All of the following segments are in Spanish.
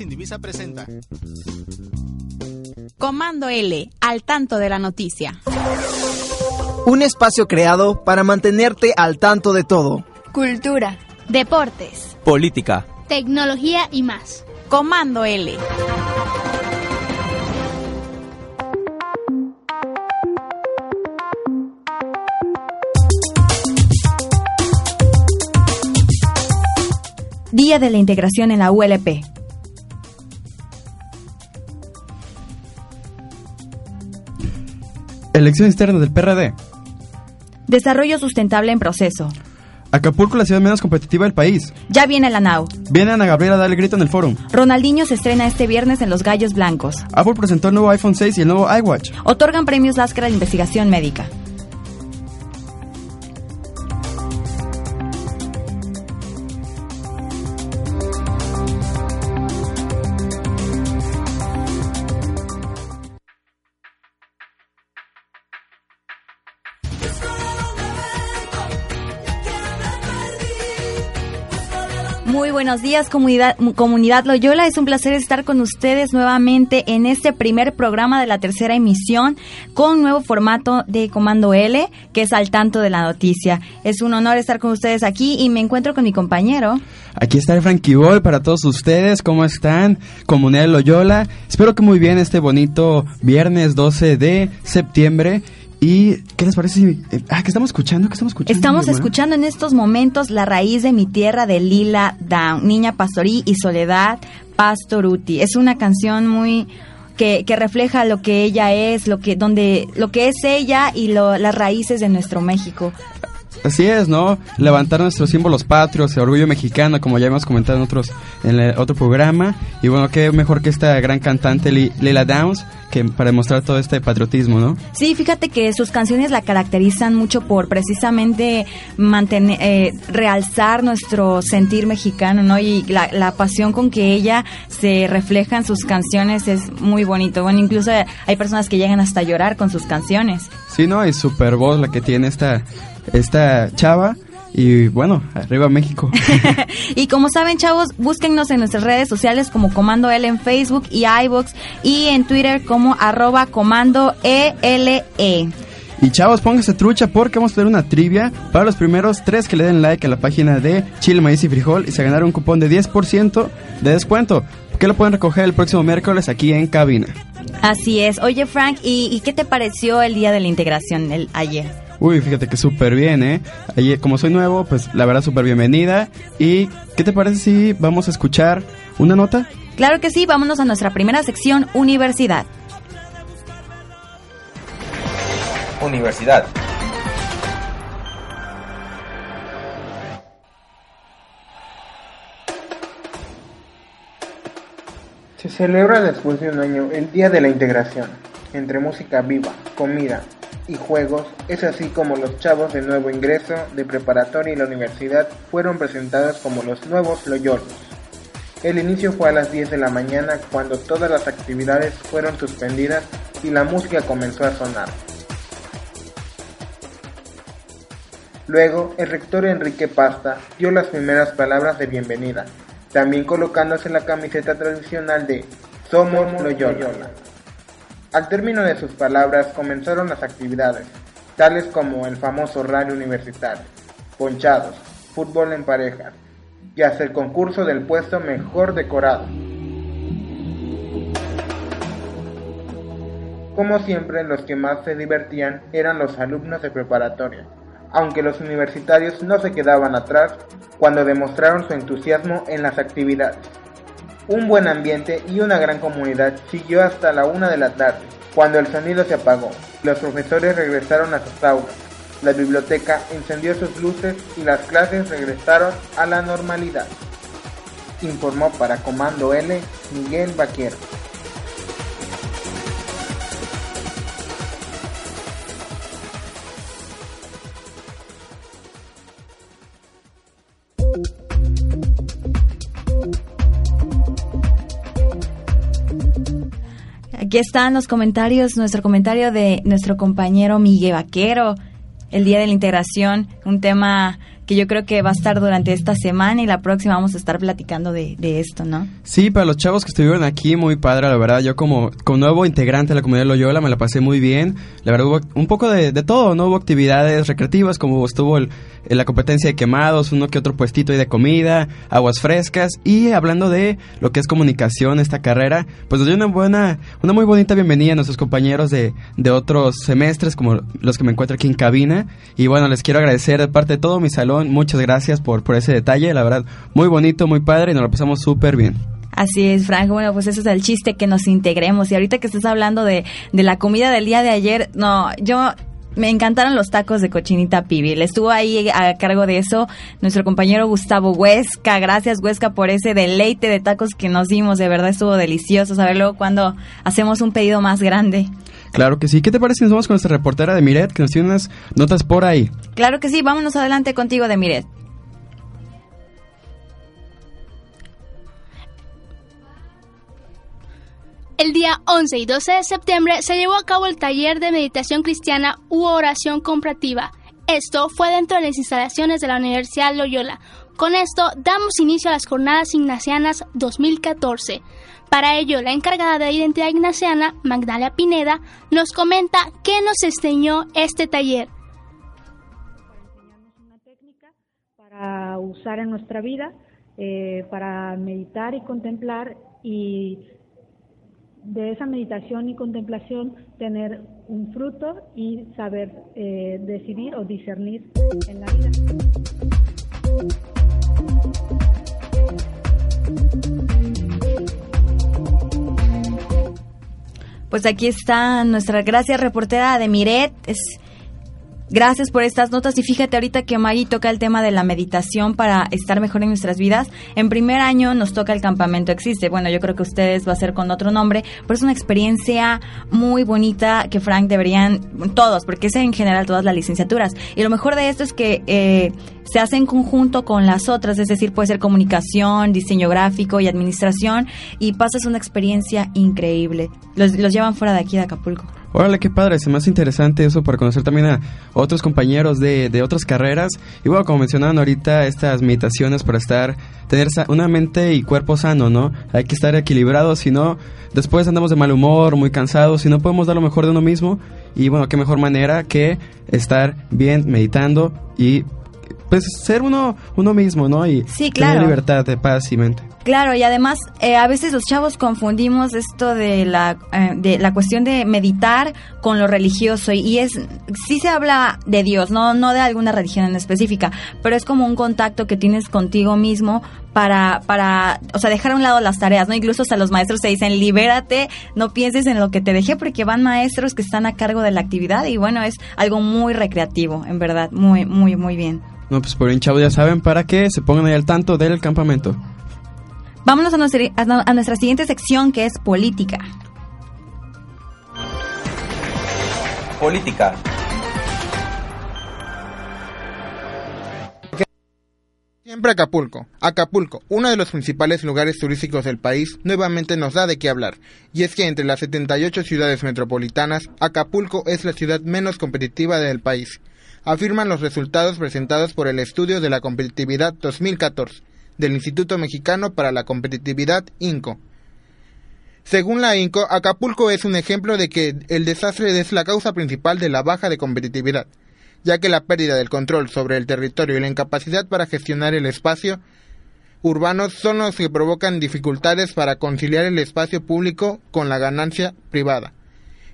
Indivisa presenta Comando L, al tanto de la noticia. Un espacio creado para mantenerte al tanto de todo. Cultura, deportes, política, tecnología y más. Comando L. Día de la Integración en la ULP. Elección externa del PRD. Desarrollo sustentable en proceso. Acapulco, la ciudad menos competitiva del país. Ya viene la NAU. Viene Ana Gabriela a dar el grito en el foro. Ronaldinho se estrena este viernes en Los Gallos Blancos. Apple presentó el nuevo iPhone 6 y el nuevo iWatch. Otorgan premios Lascar de investigación médica. Buenos días, comunidad, comunidad Loyola. Es un placer estar con ustedes nuevamente en este primer programa de la tercera emisión con nuevo formato de Comando L, que es al tanto de la noticia. Es un honor estar con ustedes aquí y me encuentro con mi compañero. Aquí está el Frankie Boy para todos ustedes. ¿Cómo están? Comunidad Loyola. Espero que muy bien este bonito viernes 12 de septiembre. ¿Y qué les parece? Eh, ah, ¿qué estamos escuchando? ¿Qué estamos escuchando? Estamos escuchando en estos momentos La raíz de mi tierra de Lila Down, Niña Pastorí y Soledad Pastoruti. Es una canción muy que, que, refleja lo que ella es, lo que donde lo que es ella y lo, las raíces de nuestro México. Así es, ¿no? Levantar nuestros símbolos patrios, el orgullo mexicano, como ya hemos comentado en otros en el otro programa. Y bueno, qué mejor que esta gran cantante Lila Downs que para demostrar todo este patriotismo, ¿no? Sí, fíjate que sus canciones la caracterizan mucho por precisamente mantener, eh, realzar nuestro sentir mexicano, ¿no? Y la, la, pasión con que ella se refleja en sus canciones es muy bonito. Bueno, incluso hay personas que llegan hasta llorar con sus canciones. Sí, ¿no? Y super voz la que tiene esta esta chava. Y bueno, arriba México. y como saben, chavos, búsquennos en nuestras redes sociales como Comando L en Facebook y iBox y en Twitter como arroba comando ELE. Y chavos, pónganse trucha porque vamos a tener una trivia para los primeros tres que le den like a la página de Chile, Maíz y Frijol y se ganará un cupón de 10% de descuento. Que lo pueden recoger el próximo miércoles aquí en cabina. Así es. Oye, Frank, ¿y, y qué te pareció el día de la integración el, ayer? Uy, fíjate que súper bien, ¿eh? Ayer, como soy nuevo, pues la verdad súper bienvenida. ¿Y qué te parece si vamos a escuchar una nota? Claro que sí, vámonos a nuestra primera sección, Universidad. Universidad. Se celebra después de un año el Día de la Integración, entre música viva, comida y juegos, es así como los chavos de nuevo ingreso de preparatoria y la universidad fueron presentados como los nuevos Loyolos. El inicio fue a las 10 de la mañana cuando todas las actividades fueron suspendidas y la música comenzó a sonar. Luego, el rector Enrique Pasta dio las primeras palabras de bienvenida, también colocándose la camiseta tradicional de Somos Loyola. Al término de sus palabras comenzaron las actividades, tales como el famoso rally universitario, ponchados, fútbol en parejas y hasta el concurso del puesto mejor decorado. Como siempre, los que más se divertían eran los alumnos de preparatoria, aunque los universitarios no se quedaban atrás cuando demostraron su entusiasmo en las actividades. Un buen ambiente y una gran comunidad siguió hasta la una de la tarde, cuando el sonido se apagó. Los profesores regresaron a sus aulas, la biblioteca encendió sus luces y las clases regresaron a la normalidad. Informó para Comando L Miguel Vaquero. Aquí están los comentarios, nuestro comentario de nuestro compañero Miguel Vaquero, el Día de la Integración, un tema que yo creo que va a estar durante esta semana y la próxima vamos a estar platicando de, de esto, ¿no? Sí, para los chavos que estuvieron aquí, muy padre, la verdad. Yo como, como nuevo integrante de la comunidad Loyola me la pasé muy bien. La verdad hubo un poco de, de todo, ¿no? Hubo actividades recreativas, como estuvo el, la competencia de quemados, uno que otro puestito ahí de comida, aguas frescas. Y hablando de lo que es comunicación, esta carrera, pues nos dio una buena, una muy bonita bienvenida a nuestros compañeros de, de otros semestres, como los que me encuentro aquí en cabina. Y bueno, les quiero agradecer de parte de todo mi salón muchas gracias por, por ese detalle, la verdad, muy bonito, muy padre y nos lo pasamos súper bien. Así es, Frank. Bueno, pues ese es el chiste, que nos integremos. Y ahorita que estás hablando de, de la comida del día de ayer, no, yo me encantaron los tacos de cochinita pibil. Estuvo ahí a cargo de eso nuestro compañero Gustavo Huesca. Gracias, Huesca, por ese deleite de tacos que nos dimos. De verdad estuvo delicioso saberlo cuando hacemos un pedido más grande. Claro que sí. ¿Qué te parece si nos vamos con nuestra reportera de Miret, que nos tiene unas notas por ahí? Claro que sí. Vámonos adelante contigo de Miret. El día 11 y 12 de septiembre se llevó a cabo el taller de meditación cristiana u oración comparativa. Esto fue dentro de las instalaciones de la Universidad Loyola. Con esto damos inicio a las jornadas ignacianas 2014. Para ello, la encargada de identidad ignaciana, Magdalia Pineda, nos comenta qué nos enseñó este taller. Para usar en nuestra vida, eh, para meditar y contemplar y de esa meditación y contemplación tener un fruto y saber eh, decidir o discernir en la vida. Pues aquí está nuestra gracias reportera de Miret. Es Gracias por estas notas y fíjate ahorita que Maggie toca el tema de la meditación para estar mejor en nuestras vidas. En primer año nos toca el campamento existe. Bueno, yo creo que ustedes va a ser con otro nombre, pero es una experiencia muy bonita que Frank deberían todos, porque es en general todas las licenciaturas. Y lo mejor de esto es que eh, se hace en conjunto con las otras, es decir, puede ser comunicación, diseño gráfico y administración y pasas una experiencia increíble. Los, los llevan fuera de aquí de Acapulco. Órale, qué padre, se me hace interesante eso para conocer también a otros compañeros de, de otras carreras. Y bueno, como mencionaban ahorita, estas meditaciones para estar, tener una mente y cuerpo sano, ¿no? Hay que estar equilibrados, si no, después andamos de mal humor, muy cansados, si no podemos dar lo mejor de uno mismo. Y bueno, qué mejor manera que estar bien meditando y pues ser uno, uno mismo, ¿no? Y sí, tener claro. libertad de paz y mente. Claro, y además eh, a veces los chavos confundimos esto de la, eh, de la cuestión de meditar con lo religioso y es sí se habla de Dios, no no de alguna religión en específica, pero es como un contacto que tienes contigo mismo para para, o sea, dejar a un lado las tareas, ¿no? Incluso hasta los maestros te dicen, "Libérate, no pienses en lo que te dejé" porque van maestros que están a cargo de la actividad y bueno, es algo muy recreativo, en verdad, muy muy muy bien. No, pues por bien chavos ya saben para que se pongan ahí al tanto del campamento. Vámonos a nuestra, a nuestra siguiente sección que es política. Política. Siempre Acapulco. Acapulco, uno de los principales lugares turísticos del país, nuevamente nos da de qué hablar. Y es que entre las 78 ciudades metropolitanas, Acapulco es la ciudad menos competitiva del país. Afirman los resultados presentados por el Estudio de la Competitividad 2014 del Instituto Mexicano para la Competitividad INCO. Según la INCO, Acapulco es un ejemplo de que el desastre es la causa principal de la baja de competitividad, ya que la pérdida del control sobre el territorio y la incapacidad para gestionar el espacio urbano son los que provocan dificultades para conciliar el espacio público con la ganancia privada.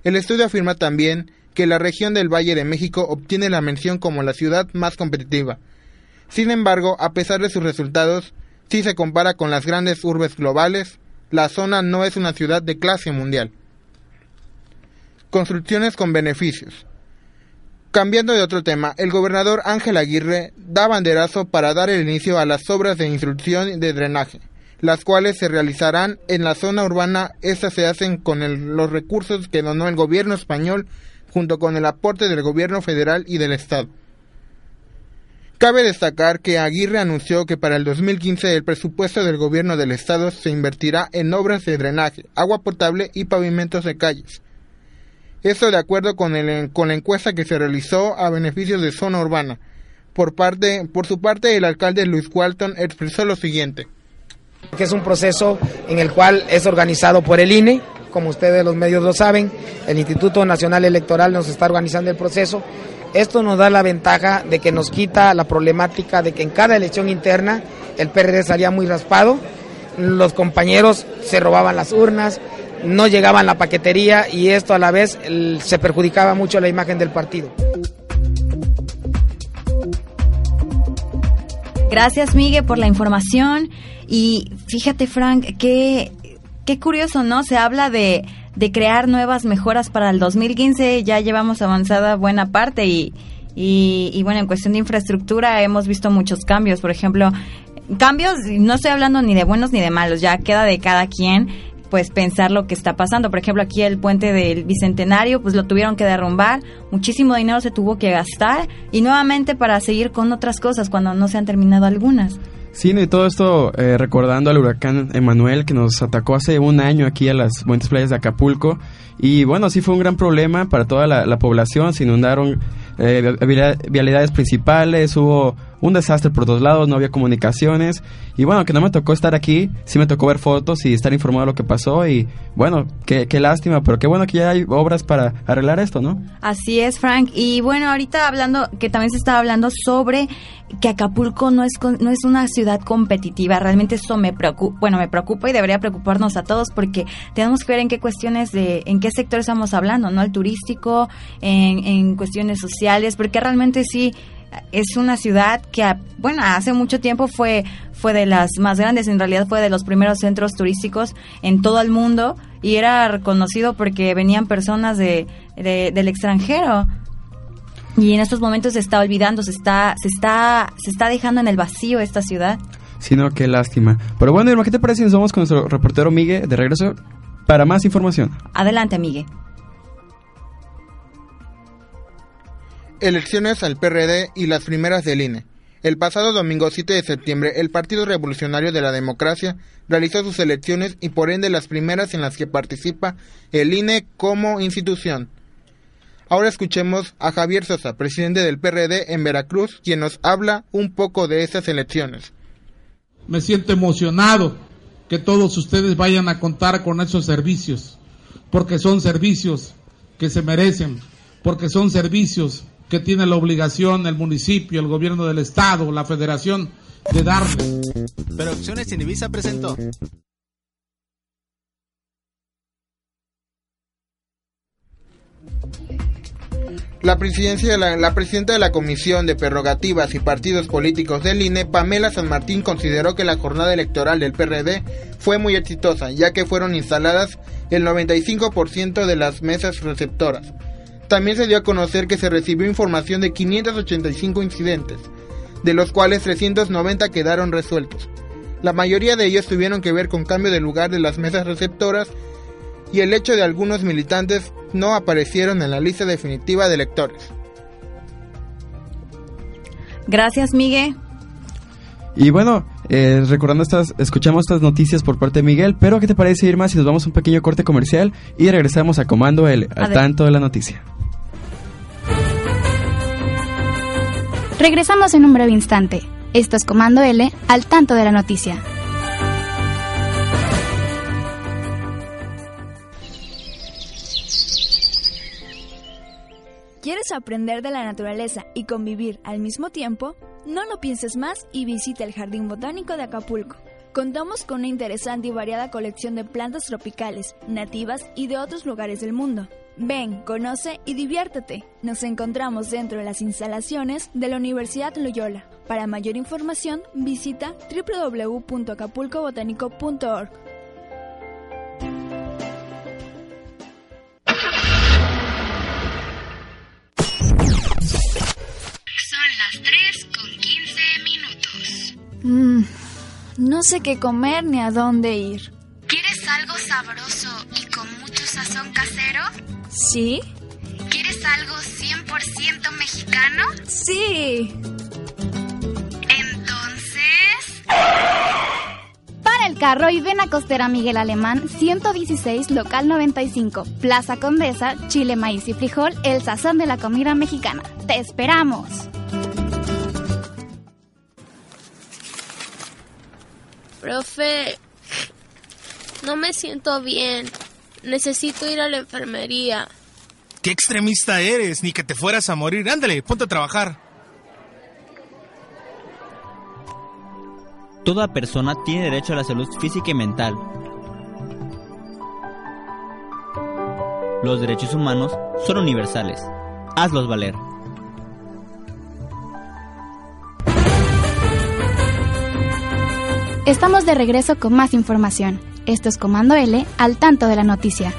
El estudio afirma también que la región del Valle de México obtiene la mención como la ciudad más competitiva, sin embargo, a pesar de sus resultados, si se compara con las grandes urbes globales, la zona no es una ciudad de clase mundial. Construcciones con beneficios. Cambiando de otro tema, el gobernador Ángel Aguirre da banderazo para dar el inicio a las obras de instrucción de drenaje, las cuales se realizarán en la zona urbana. Estas se hacen con los recursos que donó el gobierno español junto con el aporte del gobierno federal y del Estado. Cabe destacar que Aguirre anunció que para el 2015 el presupuesto del gobierno del estado se invertirá en obras de drenaje, agua potable y pavimentos de calles. Esto de acuerdo con, el, con la encuesta que se realizó a beneficio de zona urbana. Por, parte, por su parte, el alcalde Luis Walton expresó lo siguiente. Que es un proceso en el cual es organizado por el INE, como ustedes los medios lo saben, el Instituto Nacional Electoral nos está organizando el proceso esto nos da la ventaja de que nos quita la problemática de que en cada elección interna el PRD salía muy raspado, los compañeros se robaban las urnas, no llegaban la paquetería y esto a la vez se perjudicaba mucho la imagen del partido. Gracias Miguel por la información y fíjate Frank, qué, qué curioso, ¿no? Se habla de de crear nuevas mejoras para el 2015. Ya llevamos avanzada buena parte y, y, bueno, en cuestión de infraestructura hemos visto muchos cambios. Por ejemplo, cambios, no estoy hablando ni de buenos ni de malos, ya queda de cada quien pues pensar lo que está pasando. Por ejemplo, aquí el puente del Bicentenario, pues lo tuvieron que derrumbar, muchísimo dinero se tuvo que gastar y nuevamente para seguir con otras cosas cuando no se han terminado algunas. Sí, y todo esto eh, recordando al huracán Emanuel que nos atacó hace un año aquí a las buenas playas de Acapulco. Y bueno, sí fue un gran problema para toda la población, se inundaron eh, vialidades principales, hubo un desastre por dos lados, no había comunicaciones. Y bueno, que no me tocó estar aquí, sí me tocó ver fotos y estar informado de lo que pasó. Y bueno, qué, qué lástima, pero qué bueno que ya hay obras para arreglar esto, ¿no? Así es, Frank. Y bueno, ahorita hablando, que también se estaba hablando sobre que Acapulco no es, no es una ciudad competitiva. Realmente eso me preocupa, bueno, me preocupa y debería preocuparnos a todos porque tenemos que ver en qué cuestiones de, en qué sector estamos hablando, ¿no? El turístico, en, en cuestiones sociales, porque realmente sí es una ciudad que, bueno, hace mucho tiempo fue, fue de las más grandes, en realidad fue de los primeros centros turísticos en todo el mundo y era reconocido porque venían personas de, del extranjero. Y en estos momentos se está olvidando, se está, se está, se está dejando en el vacío esta ciudad. Sino qué lástima. Pero bueno, Irma, ¿qué te parece si nos vamos con nuestro reportero Miguel de regreso para más información? Adelante, Miguel. Elecciones al PRD y las primeras del INE. El pasado domingo 7 de septiembre, el Partido Revolucionario de la Democracia realizó sus elecciones y por ende las primeras en las que participa el INE como institución. Ahora escuchemos a Javier Sosa, presidente del PRD en Veracruz, quien nos habla un poco de esas elecciones. Me siento emocionado que todos ustedes vayan a contar con esos servicios, porque son servicios que se merecen, porque son servicios que tiene la obligación el municipio, el gobierno del estado, la federación de darle. Producciones Indivisa presentó. La, presidencia de la, la, presidenta de la Comisión de Prerrogativas y Partidos Políticos del INE, Pamela San Martín, consideró que la jornada electoral del PRD fue muy exitosa, ya que fueron instaladas el 95% de las mesas receptoras. También se dio a conocer que se recibió información de 585 incidentes, de los cuales 390 quedaron resueltos. La mayoría de ellos tuvieron que ver con cambio de lugar de las mesas receptoras y el hecho de algunos militantes no aparecieron en la lista definitiva de electores. Gracias, Miguel. Y bueno, eh, recordando estas, escuchamos estas noticias por parte de Miguel, pero ¿qué te parece, Irma, si nos vamos a un pequeño corte comercial y regresamos a Comando L, al tanto de la noticia? Regresamos en un breve instante. Esto es Comando L, al tanto de la noticia. ¿Quieres aprender de la naturaleza y convivir al mismo tiempo? No lo pienses más y visita el Jardín Botánico de Acapulco. Contamos con una interesante y variada colección de plantas tropicales, nativas y de otros lugares del mundo. Ven, conoce y diviértete. Nos encontramos dentro de las instalaciones de la Universidad Loyola. Para mayor información, visita www.acapulcobotánico.org. Son las 3 con 15 minutos. Mm, no sé qué comer ni a dónde ir. ¿Quieres algo sabroso y con mucho sazón casero? ¿Sí? ¿Quieres algo 100% mexicano? Sí. Entonces... Para el carro y ven a Costera Miguel Alemán 116 local 95 Plaza Condesa Chile maíz y frijol el sazón de la comida mexicana te esperamos Profe no me siento bien necesito ir a la enfermería qué extremista eres ni que te fueras a morir ándale ponte a trabajar Toda persona tiene derecho a la salud física y mental. Los derechos humanos son universales. Hazlos valer. Estamos de regreso con más información. Esto es Comando L al tanto de la noticia.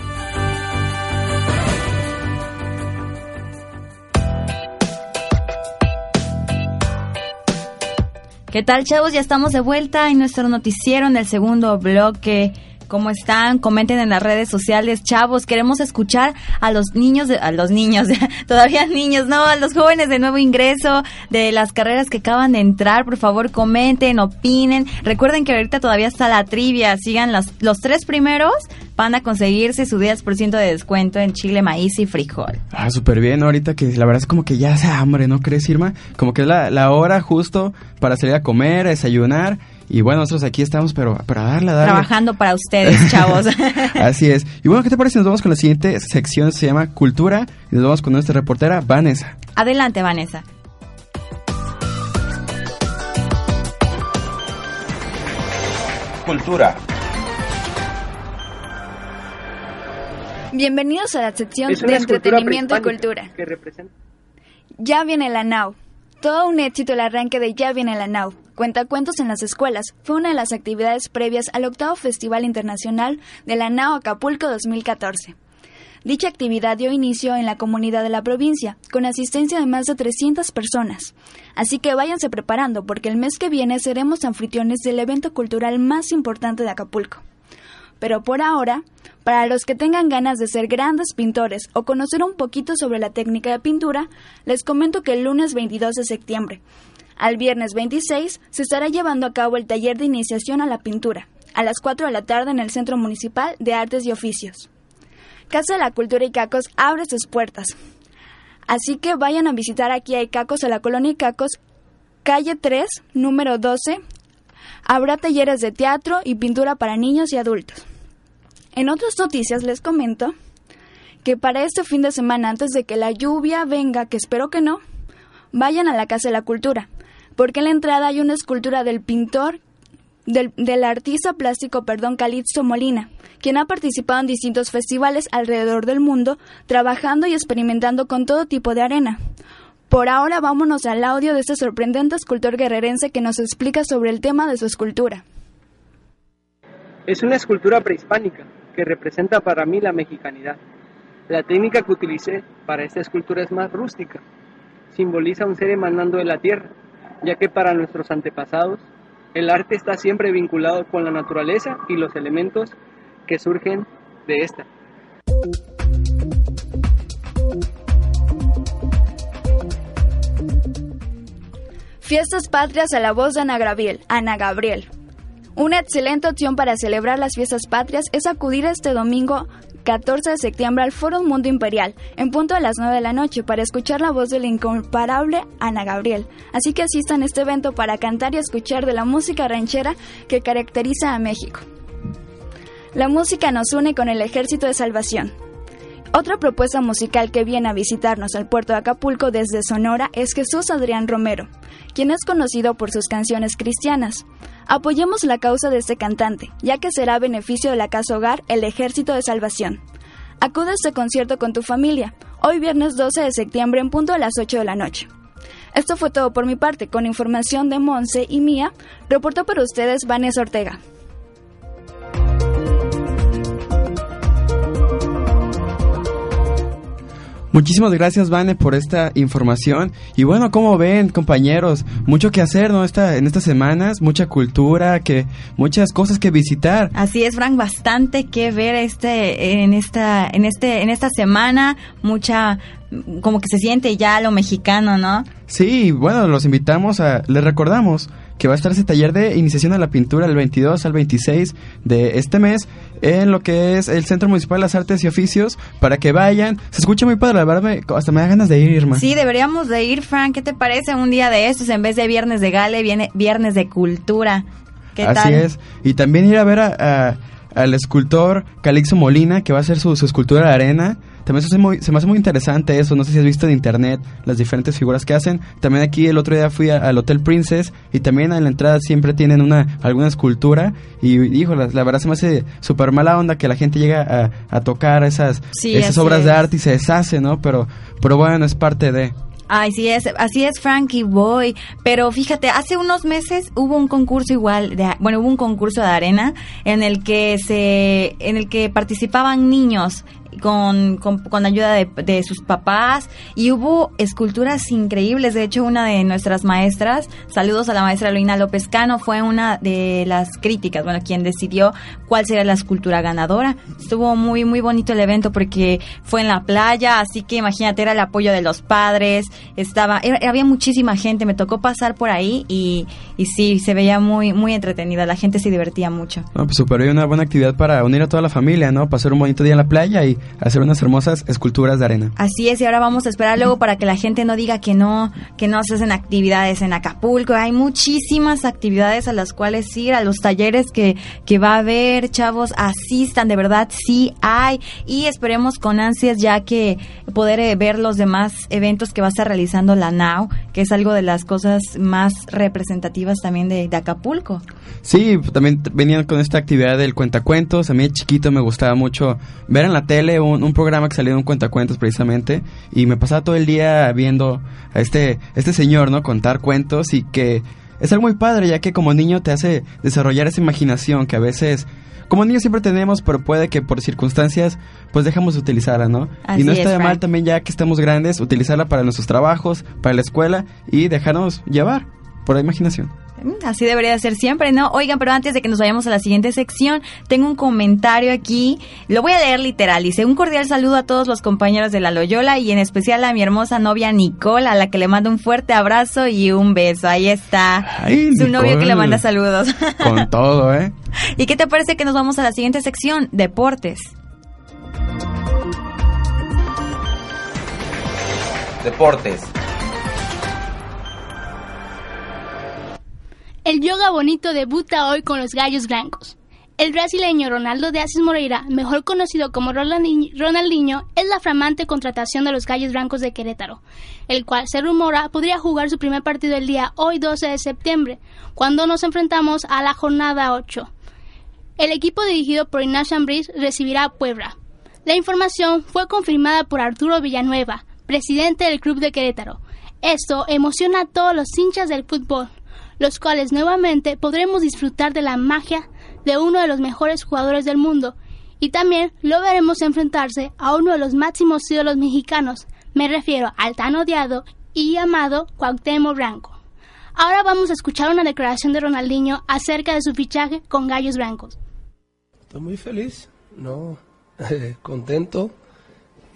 ¿Qué tal, chavos? Ya estamos de vuelta en nuestro noticiero en el segundo bloque. ¿Cómo están? Comenten en las redes sociales, chavos. Queremos escuchar a los niños, de, a los niños, todavía niños, no, a los jóvenes de nuevo ingreso, de las carreras que acaban de entrar. Por favor, comenten, opinen. Recuerden que ahorita todavía está la trivia. Sigan los, los tres primeros, van a conseguirse su 10% de descuento en chile, maíz y frijol. Ah, súper bien. Ahorita que la verdad es como que ya hace hambre, ¿no crees, Irma? Como que es la, la hora justo para salir a comer, a desayunar. Y bueno, nosotros aquí estamos, pero para darle, darle. Trabajando para ustedes, chavos. Así es. Y bueno, ¿qué te parece si nos vamos con la siguiente sección? Se llama Cultura. Y nos vamos con nuestra reportera, Vanessa. Adelante, Vanessa. Cultura. Bienvenidos a la sección de entretenimiento y cultura. ¿Qué representa? Ya viene la NAU. Todo un éxito el arranque de Ya viene la NAU. Cuentacuentos en las escuelas fue una de las actividades previas al octavo Festival Internacional de la NAU Acapulco 2014. Dicha actividad dio inicio en la comunidad de la provincia, con asistencia de más de 300 personas. Así que váyanse preparando porque el mes que viene seremos anfitriones del evento cultural más importante de Acapulco. Pero por ahora, para los que tengan ganas de ser grandes pintores o conocer un poquito sobre la técnica de pintura, les comento que el lunes 22 de septiembre al viernes 26 se estará llevando a cabo el taller de iniciación a la pintura, a las 4 de la tarde en el Centro Municipal de Artes y Oficios. Casa de la Cultura Icacos abre sus puertas. Así que vayan a visitar aquí a Icacos a la colonia Icacos, calle 3, número 12. Habrá talleres de teatro y pintura para niños y adultos. En otras noticias les comento que para este fin de semana, antes de que la lluvia venga, que espero que no, vayan a la Casa de la Cultura. Porque en la entrada hay una escultura del pintor, del, artista plástico, perdón, Calixto Molina, quien ha participado en distintos festivales alrededor del mundo, trabajando y experimentando con todo tipo de arena. Por ahora vámonos al audio de este sorprendente escultor guerrerense que nos explica sobre el tema de su escultura. Es una escultura prehispánica que representa para mí la mexicanidad. La técnica que utilicé para esta escultura es más rústica. Simboliza un ser emanando de la tierra, ya que para nuestros antepasados el arte está siempre vinculado con la naturaleza y los elementos que surgen de esta. Fiestas patrias a la voz de Ana Gabriel. Ana Gabriel. Una excelente opción para celebrar las fiestas patrias es acudir este domingo 14 de septiembre al Foro Mundo Imperial, en punto a las 9 de la noche, para escuchar la voz de la incomparable Ana Gabriel. Así que asistan a este evento para cantar y escuchar de la música ranchera que caracteriza a México. La música nos une con el Ejército de Salvación. Otra propuesta musical que viene a visitarnos al puerto de Acapulco desde Sonora es Jesús Adrián Romero, quien es conocido por sus canciones cristianas. Apoyemos la causa de este cantante, ya que será a beneficio de la casa hogar El Ejército de Salvación. Acude a este concierto con tu familia, hoy viernes 12 de septiembre en punto a las 8 de la noche. Esto fue todo por mi parte, con información de Monse y mía, reportó para ustedes Vanessa Ortega. Muchísimas gracias, Vane, por esta información. Y bueno, como ven, compañeros, mucho que hacer, ¿no? Esta, en estas semanas, mucha cultura, que muchas cosas que visitar. Así es, Frank, bastante que ver este en esta en este en esta semana, mucha como que se siente ya lo mexicano, ¿no? Sí, bueno, los invitamos a les recordamos que va a estar ese taller de iniciación a la pintura del 22 al 26 de este mes en lo que es el Centro Municipal de las Artes y Oficios para que vayan. Se escucha muy padre, la verdad, hasta me da ganas de ir, Irma. Sí, deberíamos de ir, Frank. ¿Qué te parece un día de estos en vez de viernes de gale, viene viernes de cultura? ¿Qué Así tal? es. Y también ir a ver a, a- al escultor Calixto Molina, que va a hacer su, su escultura de arena. También se, muy, se me hace muy interesante eso. No sé si has visto en internet las diferentes figuras que hacen. También aquí el otro día fui a- al Hotel Princess y también en la entrada siempre tienen una alguna escultura. Y, híjole, la verdad se me hace súper mala onda que la gente llega a, a tocar esas, Sí, esas así obras de arte y se deshace, ¿no? Pero, pero bueno, es parte de... Ay, sí es, así es Frankie Boy, pero fíjate, hace unos meses hubo un concurso igual, de, bueno, hubo un concurso de arena en el que se, en el que participaban niños con, con, con ayuda de, de sus papás y hubo esculturas increíbles, de hecho una de nuestras maestras, saludos a la maestra Luina López Cano, fue una de las críticas, bueno, quien decidió cuál sería la escultura ganadora, estuvo muy, muy bonito el evento porque fue en la playa, así que imagínate, era el apoyo de los padres, estaba, había muchísima gente, me tocó pasar por ahí y, y sí, se veía muy, muy entretenida, la gente se divertía mucho. No, pues super una buena actividad para unir a toda la familia, ¿no? Pasar un bonito día en la playa y hacer unas hermosas esculturas de arena. Así es, y ahora vamos a esperar luego para que la gente no diga que no, que no se hacen actividades en Acapulco. Hay muchísimas actividades a las cuales ir, a los talleres que, que va a haber, chavos, asistan, de verdad, sí hay. Y esperemos con ansias ya que poder eh, ver los demás eventos que va a estar realizando la NAU, que es algo de las cosas más representativas también de, de Acapulco. Sí, también venían con esta actividad del cuentacuentos. A mí chiquito me gustaba mucho ver en la tele un, un programa que salía de un cuentacuentos precisamente. Y me pasaba todo el día viendo a este, este señor, ¿no? Contar cuentos y que es algo muy padre ya que como niño te hace desarrollar esa imaginación que a veces... Como niños siempre tenemos, pero puede que por circunstancias pues dejamos de utilizarla, ¿no? Así y no es, está de mal también ya que estamos grandes, utilizarla para nuestros trabajos, para la escuela y dejarnos llevar por la imaginación. Mm, Así debería de ser siempre, ¿no? Oigan, pero antes de que nos vayamos a la siguiente sección, tengo un comentario aquí. Lo voy a leer literal. Dice, un cordial saludo a todos los compañeros de la Loyola y en especial a mi hermosa novia Nicole, a la que le mando un fuerte abrazo y un beso. Ahí está. Ay, Su novio que le manda saludos. Con todo, ¿eh? ¿Y qué te parece que nos vamos a la siguiente sección? Deportes. Deportes. El yoga bonito debuta hoy con los gallos blancos. El brasileño Ronaldo de Assis Moreira, mejor conocido como Ronaldinho, es la flamante contratación de los Gallos Blancos de Querétaro, el cual se rumora podría jugar su primer partido el día hoy 12 de septiembre, cuando nos enfrentamos a la jornada 8. El equipo dirigido por Ignacio Ambriz recibirá a Puebla. La información fue confirmada por Arturo Villanueva, presidente del Club de Querétaro. Esto emociona a todos los hinchas del fútbol, los cuales nuevamente podremos disfrutar de la magia de uno de los mejores jugadores del mundo y también lo veremos enfrentarse a uno de los máximos ídolos mexicanos, me refiero al tan odiado y amado Cuauhtémoc Blanco. Ahora vamos a escuchar una declaración de Ronaldinho acerca de su fichaje con Gallos Blancos. Estoy muy feliz, no, contento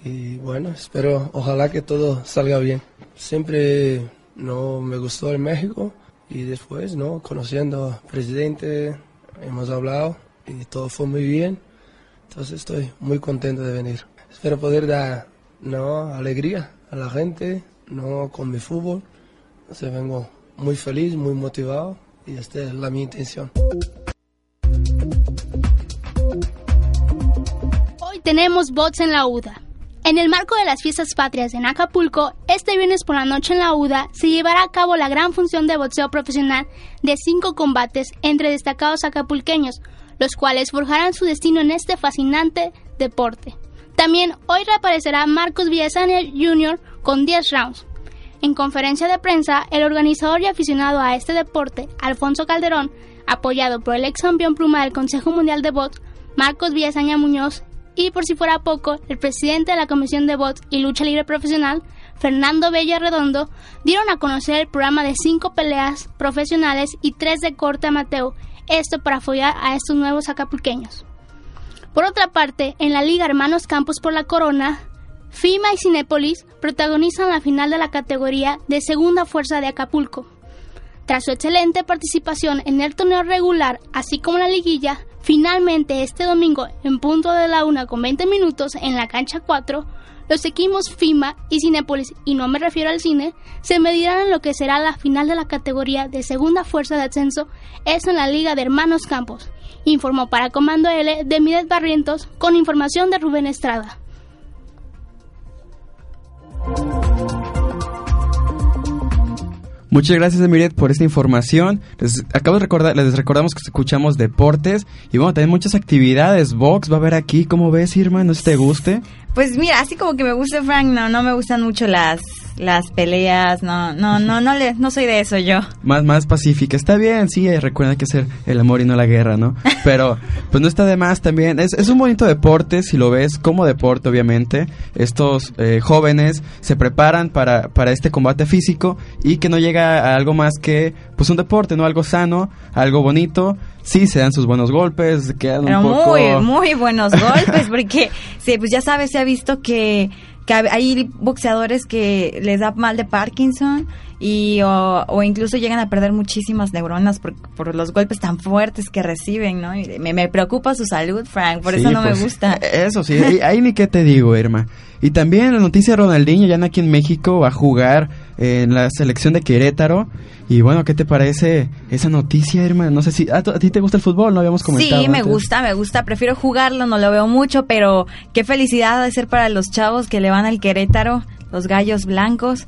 y bueno, espero, ojalá que todo salga bien. Siempre no me gustó el México y después, no, conociendo al presidente, hemos hablado y todo fue muy bien. Entonces estoy muy contento de venir. Espero poder dar no, alegría a la gente, no con mi fútbol. Vengo muy feliz, muy motivado y esta es la mi intención. Hoy tenemos bots en la UDA. En el marco de las fiestas patrias en Acapulco, este viernes por la noche en la UDA se llevará a cabo la gran función de boxeo profesional de cinco combates entre destacados acapulqueños, los cuales forjarán su destino en este fascinante deporte. También hoy reaparecerá Marcos Villasana Jr. con 10 rounds. En conferencia de prensa, el organizador y aficionado a este deporte, Alfonso Calderón, apoyado por el ex campeón pluma del Consejo Mundial de Box, Marcos Villasaña Muñoz, y por si fuera poco, el presidente de la Comisión de Bots y Lucha Libre Profesional, Fernando Bella Redondo, dieron a conocer el programa de cinco peleas profesionales y tres de corte amateur, esto para apoyar a estos nuevos acapulqueños. Por otra parte, en la Liga Hermanos Campos por la Corona, FIMA y Cinépolis protagonizan la final de la categoría de Segunda Fuerza de Acapulco. Tras su excelente participación en el torneo regular, así como la liguilla, finalmente este domingo, en punto de la una con 20 minutos en la cancha 4, los equipos FIMA y Cinepolis, y no me refiero al cine, se medirán en lo que será la final de la categoría de segunda fuerza de ascenso, es en la Liga de Hermanos Campos, informó para Comando L de Midet Barrientos con información de Rubén Estrada. Muchas gracias, Emiret, por esta información. Les acabo de recordar, les recordamos que escuchamos deportes y bueno, también muchas actividades. Vox va a haber aquí, ¿cómo ves, Irma? No sé si te guste. Pues mira, así como que me gusta Frank, no, no me gustan mucho las las peleas, no, no, no, no, le, no soy de eso yo. Más, más pacífica, está bien, sí, eh, recuerda que ser el amor y no la guerra, ¿no? Pero, pues no está de más también, es, es un bonito deporte, si lo ves como deporte, obviamente, estos eh, jóvenes se preparan para, para este combate físico y que no llega a algo más que, pues un deporte, ¿no? Algo sano, algo bonito, sí se dan sus buenos golpes, quedan un poco... muy, muy buenos golpes, porque, sí, pues ya sabes, se ha visto que que hay boxeadores que les da mal de Parkinson y o, incluso llegan a perder muchísimas neuronas por, por, los golpes tan fuertes que reciben, ¿no? Y me, preocupa su salud, Frank, por eso no me pues, gusta. Eso sí, ahí ni qué te digo, Irma. Y también la noticia de Ronaldinho, ya aquí en México, va a jugar en la selección de Querétaro. Y bueno, ¿qué te parece esa noticia, Irma? No sé si a, ti te gusta el fútbol, ¿no habíamos comentado? Sí, me gusta, me gusta. Prefiero jugarlo, no lo veo mucho, pero qué felicidad de ser para los chavos que le van al Querétaro, los gallos blancos.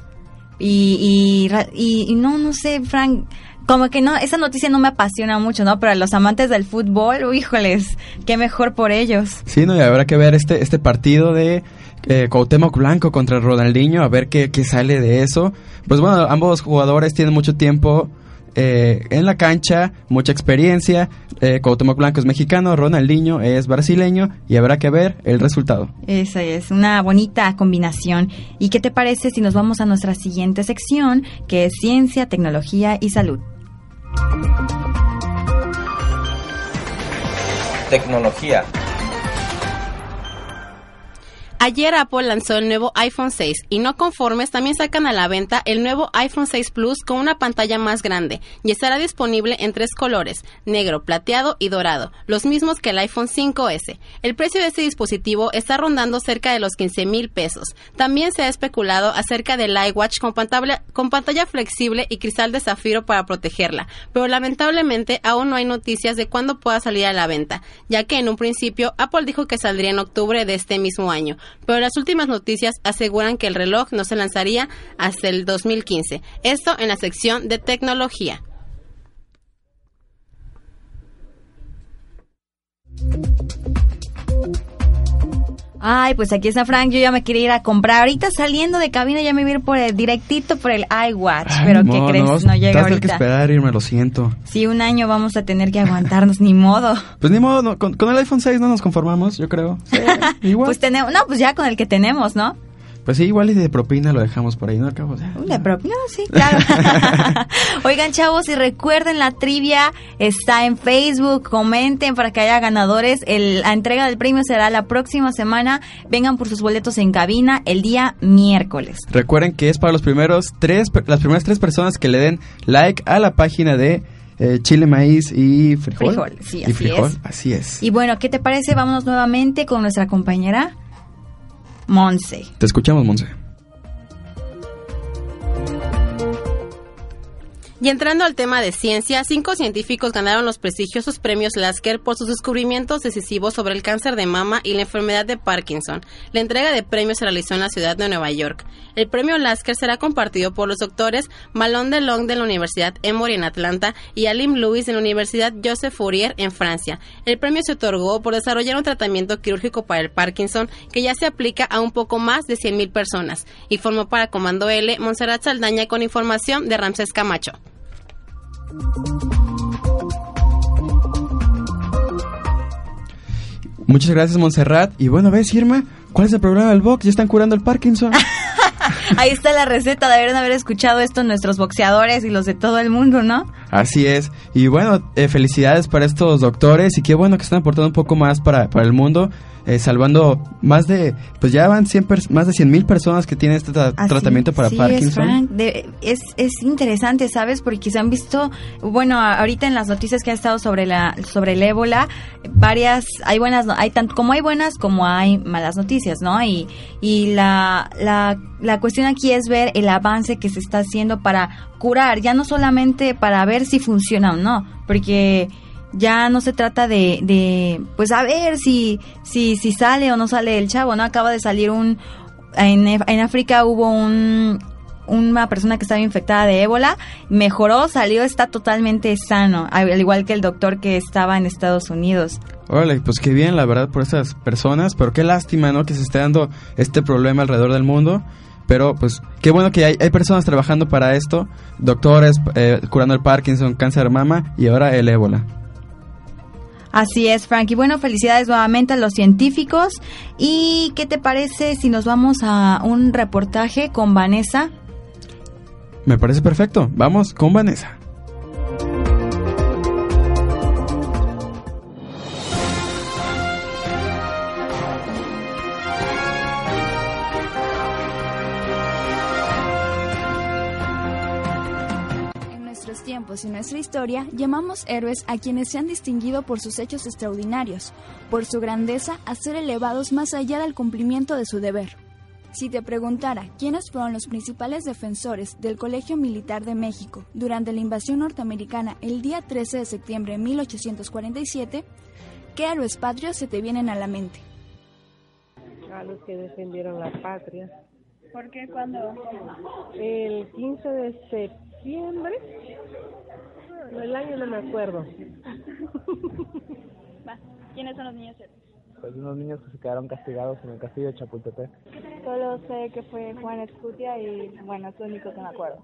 Y, y, y, no, no sé, Frank, como que no, esa noticia no me apasiona mucho, ¿no? Pero a los amantes del fútbol, híjoles, qué mejor por ellos. Sí, no, y habrá que ver este, este partido de eh, Cuauhtémoc Blanco contra Ronaldinho, a ver qué, qué sale de eso. Pues bueno, ambos jugadores tienen mucho tiempo eh, en la cancha, mucha experiencia. Eh, Cuauhtémoc Blanco es mexicano, Ronaldinho es brasileño y habrá que ver el resultado. Esa es una bonita combinación. ¿Y qué te parece si nos vamos a nuestra siguiente sección, que es ciencia, tecnología y salud? Tecnología. Ayer Apple lanzó el nuevo iPhone 6 y no conformes también sacan a la venta el nuevo iPhone 6 Plus con una pantalla más grande y estará disponible en tres colores, negro, plateado y dorado, los mismos que el iPhone 5S. El precio de este dispositivo está rondando cerca de los 15 mil pesos. También se ha especulado acerca del iWatch con con pantalla flexible y cristal de zafiro para protegerla, pero lamentablemente aún no hay noticias de cuándo pueda salir a la venta, ya que en un principio Apple dijo que saldría en octubre de este mismo año pero las últimas noticias aseguran que el reloj no se lanzaría hasta el 2015. Esto en la sección de tecnología. Ay, pues aquí está Frank, yo ya me quería ir a comprar. Ahorita saliendo de cabina ya me voy a ir por el directito por el iWatch, pero ¿qué crees? No, llega ahorita. que esperar irme, lo siento. Sí, un año vamos a tener que aguantarnos, ni modo. Pues ni modo, con, el iPhone 6 no nos conformamos, yo creo. igual. pues tenemos, no, pues ya con el que tenemos, ¿no? Pues sí, igual y de propina lo dejamos por ahí, ¿no? Acabo de... De propina, sí, claro. Oigan, chavos, y recuerden, la trivia está en Facebook. Comenten para que haya ganadores. El, la entrega del premio será la próxima semana. Vengan por sus boletos en cabina el día miércoles. Recuerden que es para los primeros tres, las primeras tres personas que le den like a la página de eh, chile, maíz y frijol. Frijol, sí, así es. Así es. Y bueno, ¿qué te parece? Vámonos nuevamente con nuestra compañera Monse. Te escuchamos, Monse. Y entrando al tema de ciencia, cinco científicos ganaron los prestigiosos premios Lasker por sus descubrimientos decisivos sobre el cáncer de mama y la enfermedad de Parkinson. La entrega de premios se realizó en la ciudad de Nueva York. El premio Lasker será compartido por los doctores Malone DeLong de la Universidad Emory en Atlanta y Alim Lewis de la Universidad Joseph Fourier en Francia. El premio se otorgó por desarrollar un tratamiento quirúrgico para el Parkinson que ya se aplica a un poco más de 100.000 personas. Y formó para Comando L Montserrat Saldaña con información de Ramsés Camacho. Muchas gracias, Montserrat. Y bueno, ves, Irma, ¿cuál es el problema del box? Ya están curando el Parkinson. Ahí está la receta, deberían haber escuchado esto nuestros boxeadores y los de todo el mundo, ¿no? Así es. Y bueno, eh, felicidades para estos doctores y qué bueno que están aportando un poco más para, para el mundo. Eh, salvando más de, pues ya van 100 más de 100 mil personas que tienen este tratamiento para Parkinson. Es, es, interesante, ¿sabes? Porque se han visto, bueno, ahorita en las noticias que ha estado sobre la sobre el ébola, varias, hay buenas, hay tanto como hay buenas como hay malas noticias, ¿no? Y, y la, la, la cuestión aquí es ver el avance que se está haciendo para curar, ya no solamente para ver si funciona o no, porque ya no se trata de, de pues a ver si, si, si sale o no sale el chavo, ¿no? Acaba de salir un, en, en África hubo un, una persona que estaba infectada de ébola, mejoró, salió, está totalmente sano, al igual que el doctor que estaba en Estados Unidos. Órale, pues qué bien, la verdad, por esas personas, pero qué lástima, ¿no? Que se esté dando este problema alrededor del mundo. Pero pues qué bueno que hay, hay personas trabajando para esto, doctores eh, curando el Parkinson, cáncer de mama y ahora el ébola. Así es, Frank. Y bueno, felicidades nuevamente a los científicos. ¿Y qué te parece si nos vamos a un reportaje con Vanessa? Me parece perfecto. Vamos con Vanessa. Y nuestra historia, llamamos héroes a quienes se han distinguido por sus hechos extraordinarios, por su grandeza a ser elevados más allá del cumplimiento de su deber. Si te preguntara quiénes fueron los principales defensores del Colegio Militar de México durante la invasión norteamericana el día 13 de septiembre de 1847, ¿qué héroes patrios se te vienen a la mente? A los que defendieron la patria. ¿Por qué? ¿Cuándo? El 15 de septiembre el año no me acuerdo. ¿Quiénes son los niños héroes? Pues unos niños que se quedaron castigados en el castillo de Chapultepec. Solo sé que fue Juan Escutia y bueno, es lo único que me acuerdo.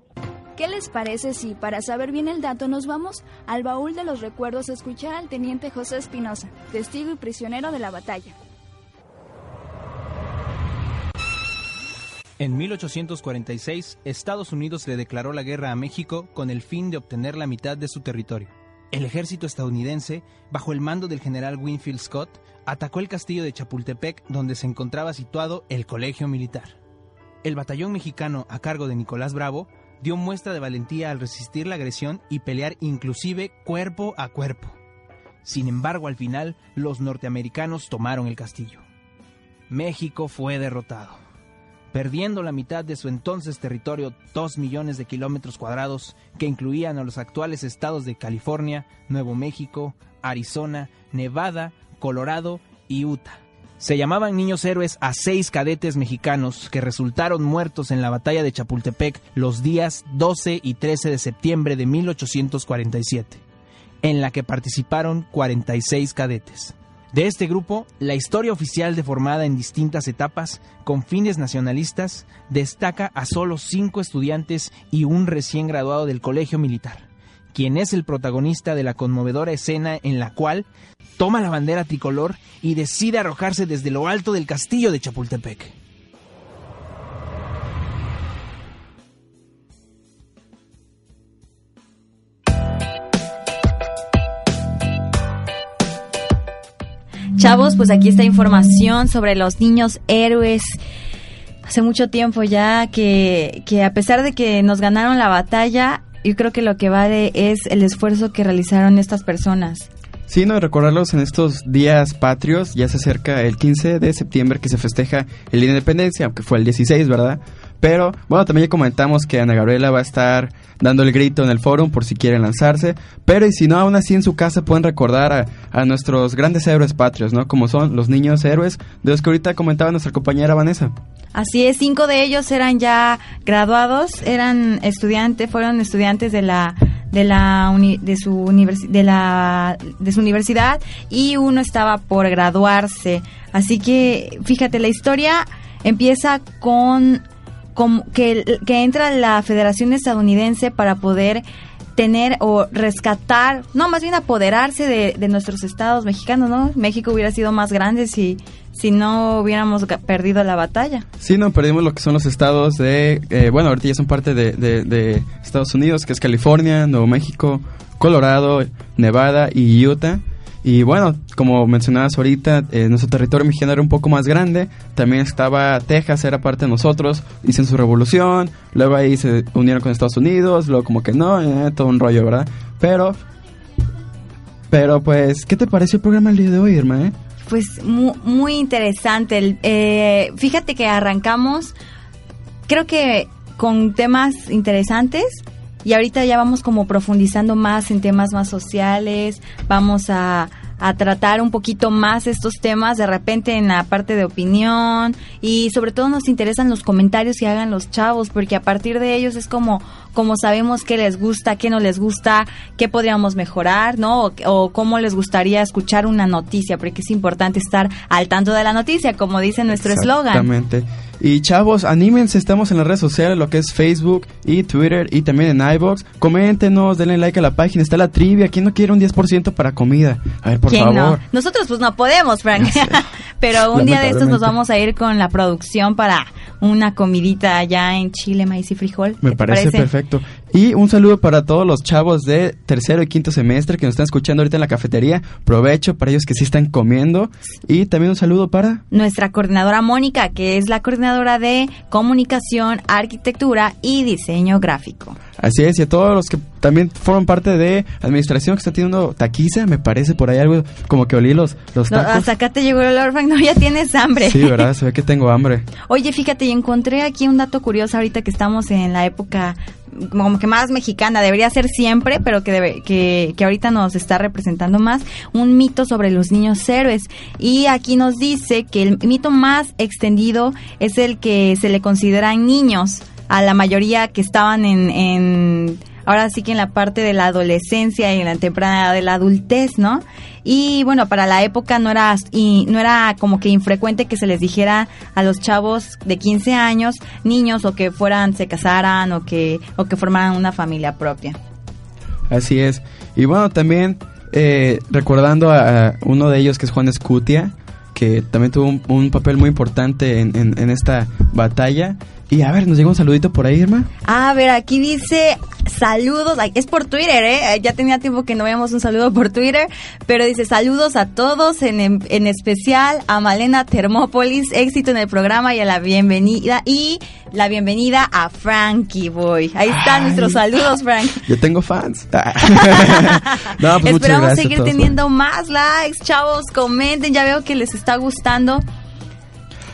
¿Qué les parece si, para saber bien el dato, nos vamos al baúl de los recuerdos a escuchar al teniente José Espinosa, testigo y prisionero de la batalla? En 1846, Estados Unidos le declaró la guerra a México con el fin de obtener la mitad de su territorio. El ejército estadounidense, bajo el mando del general Winfield Scott, atacó el castillo de Chapultepec donde se encontraba situado el colegio militar. El batallón mexicano a cargo de Nicolás Bravo dio muestra de valentía al resistir la agresión y pelear inclusive cuerpo a cuerpo. Sin embargo, al final, los norteamericanos tomaron el castillo. México fue derrotado, perdiendo la mitad de su entonces territorio, dos millones de kilómetros cuadrados, que incluían a los actuales estados de California, Nuevo México, Arizona, Nevada, Colorado y Utah. Se llamaban niños héroes a seis cadetes mexicanos que resultaron muertos en la batalla de Chapultepec los días 12 y 13 de septiembre de 1847, en la que participaron 46 cadetes. De este grupo, la historia oficial deformada en distintas etapas, con fines nacionalistas, destaca a solo cinco estudiantes y un recién graduado del colegio militar, quien es el protagonista de la conmovedora escena en la cual toma la bandera tricolor y decide arrojarse desde lo alto del castillo de Chapultepec. Pues aquí está información sobre los niños héroes. Hace mucho tiempo ya que, que a pesar de que nos ganaron la batalla, yo creo que lo que vale es el esfuerzo que realizaron estas personas. Sí, no, recordarlos en estos días patrios, ya se acerca el 15 de septiembre que se festeja el Día de Independencia, aunque fue el 16, ¿verdad? Pero, bueno, también ya comentamos que Ana Gabriela va a estar dando el grito en el foro por si quieren lanzarse. Pero, y si no, aún así en su casa pueden recordar a, a nuestros grandes héroes patrios, ¿no? Como son los niños héroes, de los que ahorita comentaba nuestra compañera Vanessa. Así es, cinco de ellos eran ya graduados, eran estudiantes, fueron estudiantes de la de la de su de la de su universidad y uno estaba por graduarse. Así que fíjate, la historia empieza con que, que entra la Federación Estadounidense para poder tener o rescatar, no, más bien apoderarse de, nuestros estados mexicanos, ¿no? México hubiera sido más grande si, si no hubiéramos perdido la batalla. Sí, no, perdimos lo que son los estados de, eh, bueno, ahorita ya son parte de Estados Unidos, que es California, Nuevo México, Colorado, Nevada y Utah. Y bueno, como mencionabas ahorita, eh, nuestro territorio mexicano era un poco más grande. También estaba Texas, era parte de nosotros, hicieron su revolución. Luego ahí se unieron con Estados Unidos, luego como que no, eh, todo un rollo, ¿verdad? Pero, pero pues, ¿qué te pareció el programa el día de hoy, Irma? Pues mu- muy, interesante. Eh, fíjate que arrancamos, creo que con temas interesantes y ahorita ya vamos como profundizando más en temas más sociales, vamos a, a tratar un poquito más estos temas de repente en la parte de opinión y sobre todo nos interesan los comentarios que hagan los chavos porque a partir de ellos es como como sabemos qué les gusta, qué no les gusta, qué podríamos mejorar, ¿no? O, o cómo les gustaría escuchar una noticia, porque es importante estar al tanto de la noticia, como dice nuestro eslogan. Exactamente. Y chavos, anímense, estamos en las redes sociales, lo que es Facebook y Twitter y también en iBox. Coméntenos, denle like a la página, está la trivia. ¿Quién no quiere un 10% para comida? A ver, por ¿Quién no? favor. Nosotros pues no podemos, Frank. Pero un día de estos nos vamos a ir con la producción para una comidita allá en Chile, maíz y frijol. Me ¿Qué te parece, perfecto. Y un saludo para todos los chavos de tercero y quinto semestre que nos están escuchando ahorita en la cafetería. Provecho para ellos que sí están comiendo. Y también un saludo para... Nuestra coordinadora Mónica, que es la coordinadora de comunicación, arquitectura y diseño gráfico. Así es, y a todos los que también forman parte de administración que está teniendo taquiza, me parece por ahí algo como que olí los, los No, tacos. hasta acá te llegó el olor, Frank, no, ya tienes hambre. Sí, ¿verdad? Se ve que tengo hambre. Oye, fíjate, y encontré aquí un dato curioso ahorita que estamos en la época como que más mexicana, debería ser siempre, pero que, debe- que, que ahorita nos está representando más, un mito sobre los niños héroes. Y aquí nos dice que el mito más extendido es el que se le consideran niños a la mayoría que estaban en, en ahora sí que en la parte de la adolescencia y en la temprana de la adultez, ¿no? Y bueno, para la época no era no era como que infrecuente que se les dijera a los chavos de 15 años, niños o que fueran se casaran o que o que formaran una familia propia. Así es. Y bueno, también eh, recordando a, uno de ellos que es Juan Escutia, que también tuvo un, papel muy importante en- en esta batalla. Y a ver, nos llegó un saludito por ahí, Irma. A ver, aquí dice saludos, es por Twitter, ¿eh? Ya tenía tiempo que no veíamos un saludo por Twitter, pero dice saludos a todos, en, en especial a Malena Termópolis, éxito en el programa y a la bienvenida, y la bienvenida a Frankie Boy. Ahí están nuestros saludos, Frank. Yo tengo fans. no, pues Esperamos seguir teniendo más likes, chavos, comenten, ya veo que les está gustando.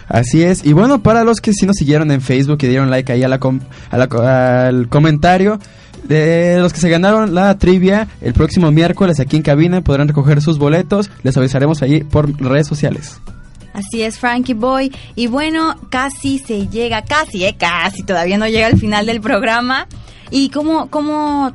Así es. Y bueno, para los que sí nos siguieron en Facebook y dieron like ahí a la com- a la al comentario, de los que se ganaron la trivia, el próximo miércoles aquí en cabina podrán recoger sus boletos. Les avisaremos ahí por redes sociales. Así es, Frankie Boy. Y bueno, casi se llega, casi, eh, casi, todavía no llega al final del programa. ¿Y cómo, cómo,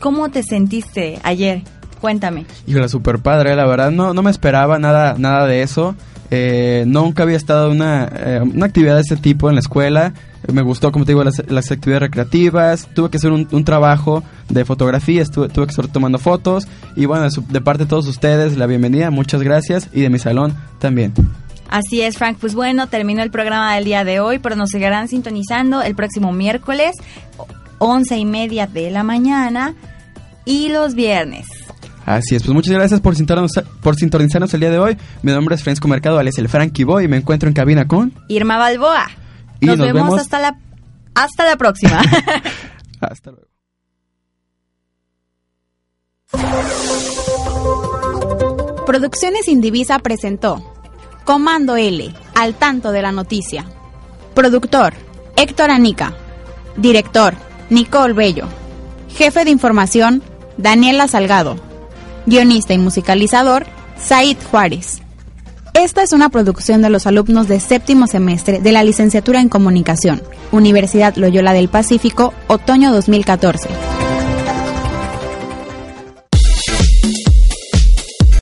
cómo te sentiste ayer? Cuéntame. Híjole, super padre, la verdad. No, no me esperaba nada, nada de eso. Eh, nunca había estado en una, eh, una actividad de este tipo en la escuela. Me gustó, como te digo, las, las actividades recreativas. Tuve que hacer un, un trabajo de fotografía, estuve, tuve que estar tomando fotos. Y bueno, de, su- de parte de todos ustedes, la bienvenida, muchas gracias. Y de mi salón también. Así es, Frank. Pues bueno, terminó el programa del día de hoy, pero nos seguirán sintonizando el próximo miércoles, once y media de la mañana, y los viernes. Así es, pues muchas gracias por sintonizarnos, por sintonizarnos el día de hoy. Mi nombre es Francisco Mercado, alias el Frankie Boy, y me encuentro en cabina con... Irma Balboa. Y nos, nos vemos, vemos- hasta la hasta la próxima. Hasta luego. Producciones Indivisa presentó Comando L, al tanto de la noticia. Productor, Héctor Anica. Director, Nicole Bello. Jefe de información, Daniela Salgado. Guionista y musicalizador, Said Juárez. Esta es una producción de los alumnos de séptimo semestre de la licenciatura en comunicación, Universidad Loyola del Pacífico, otoño 2014.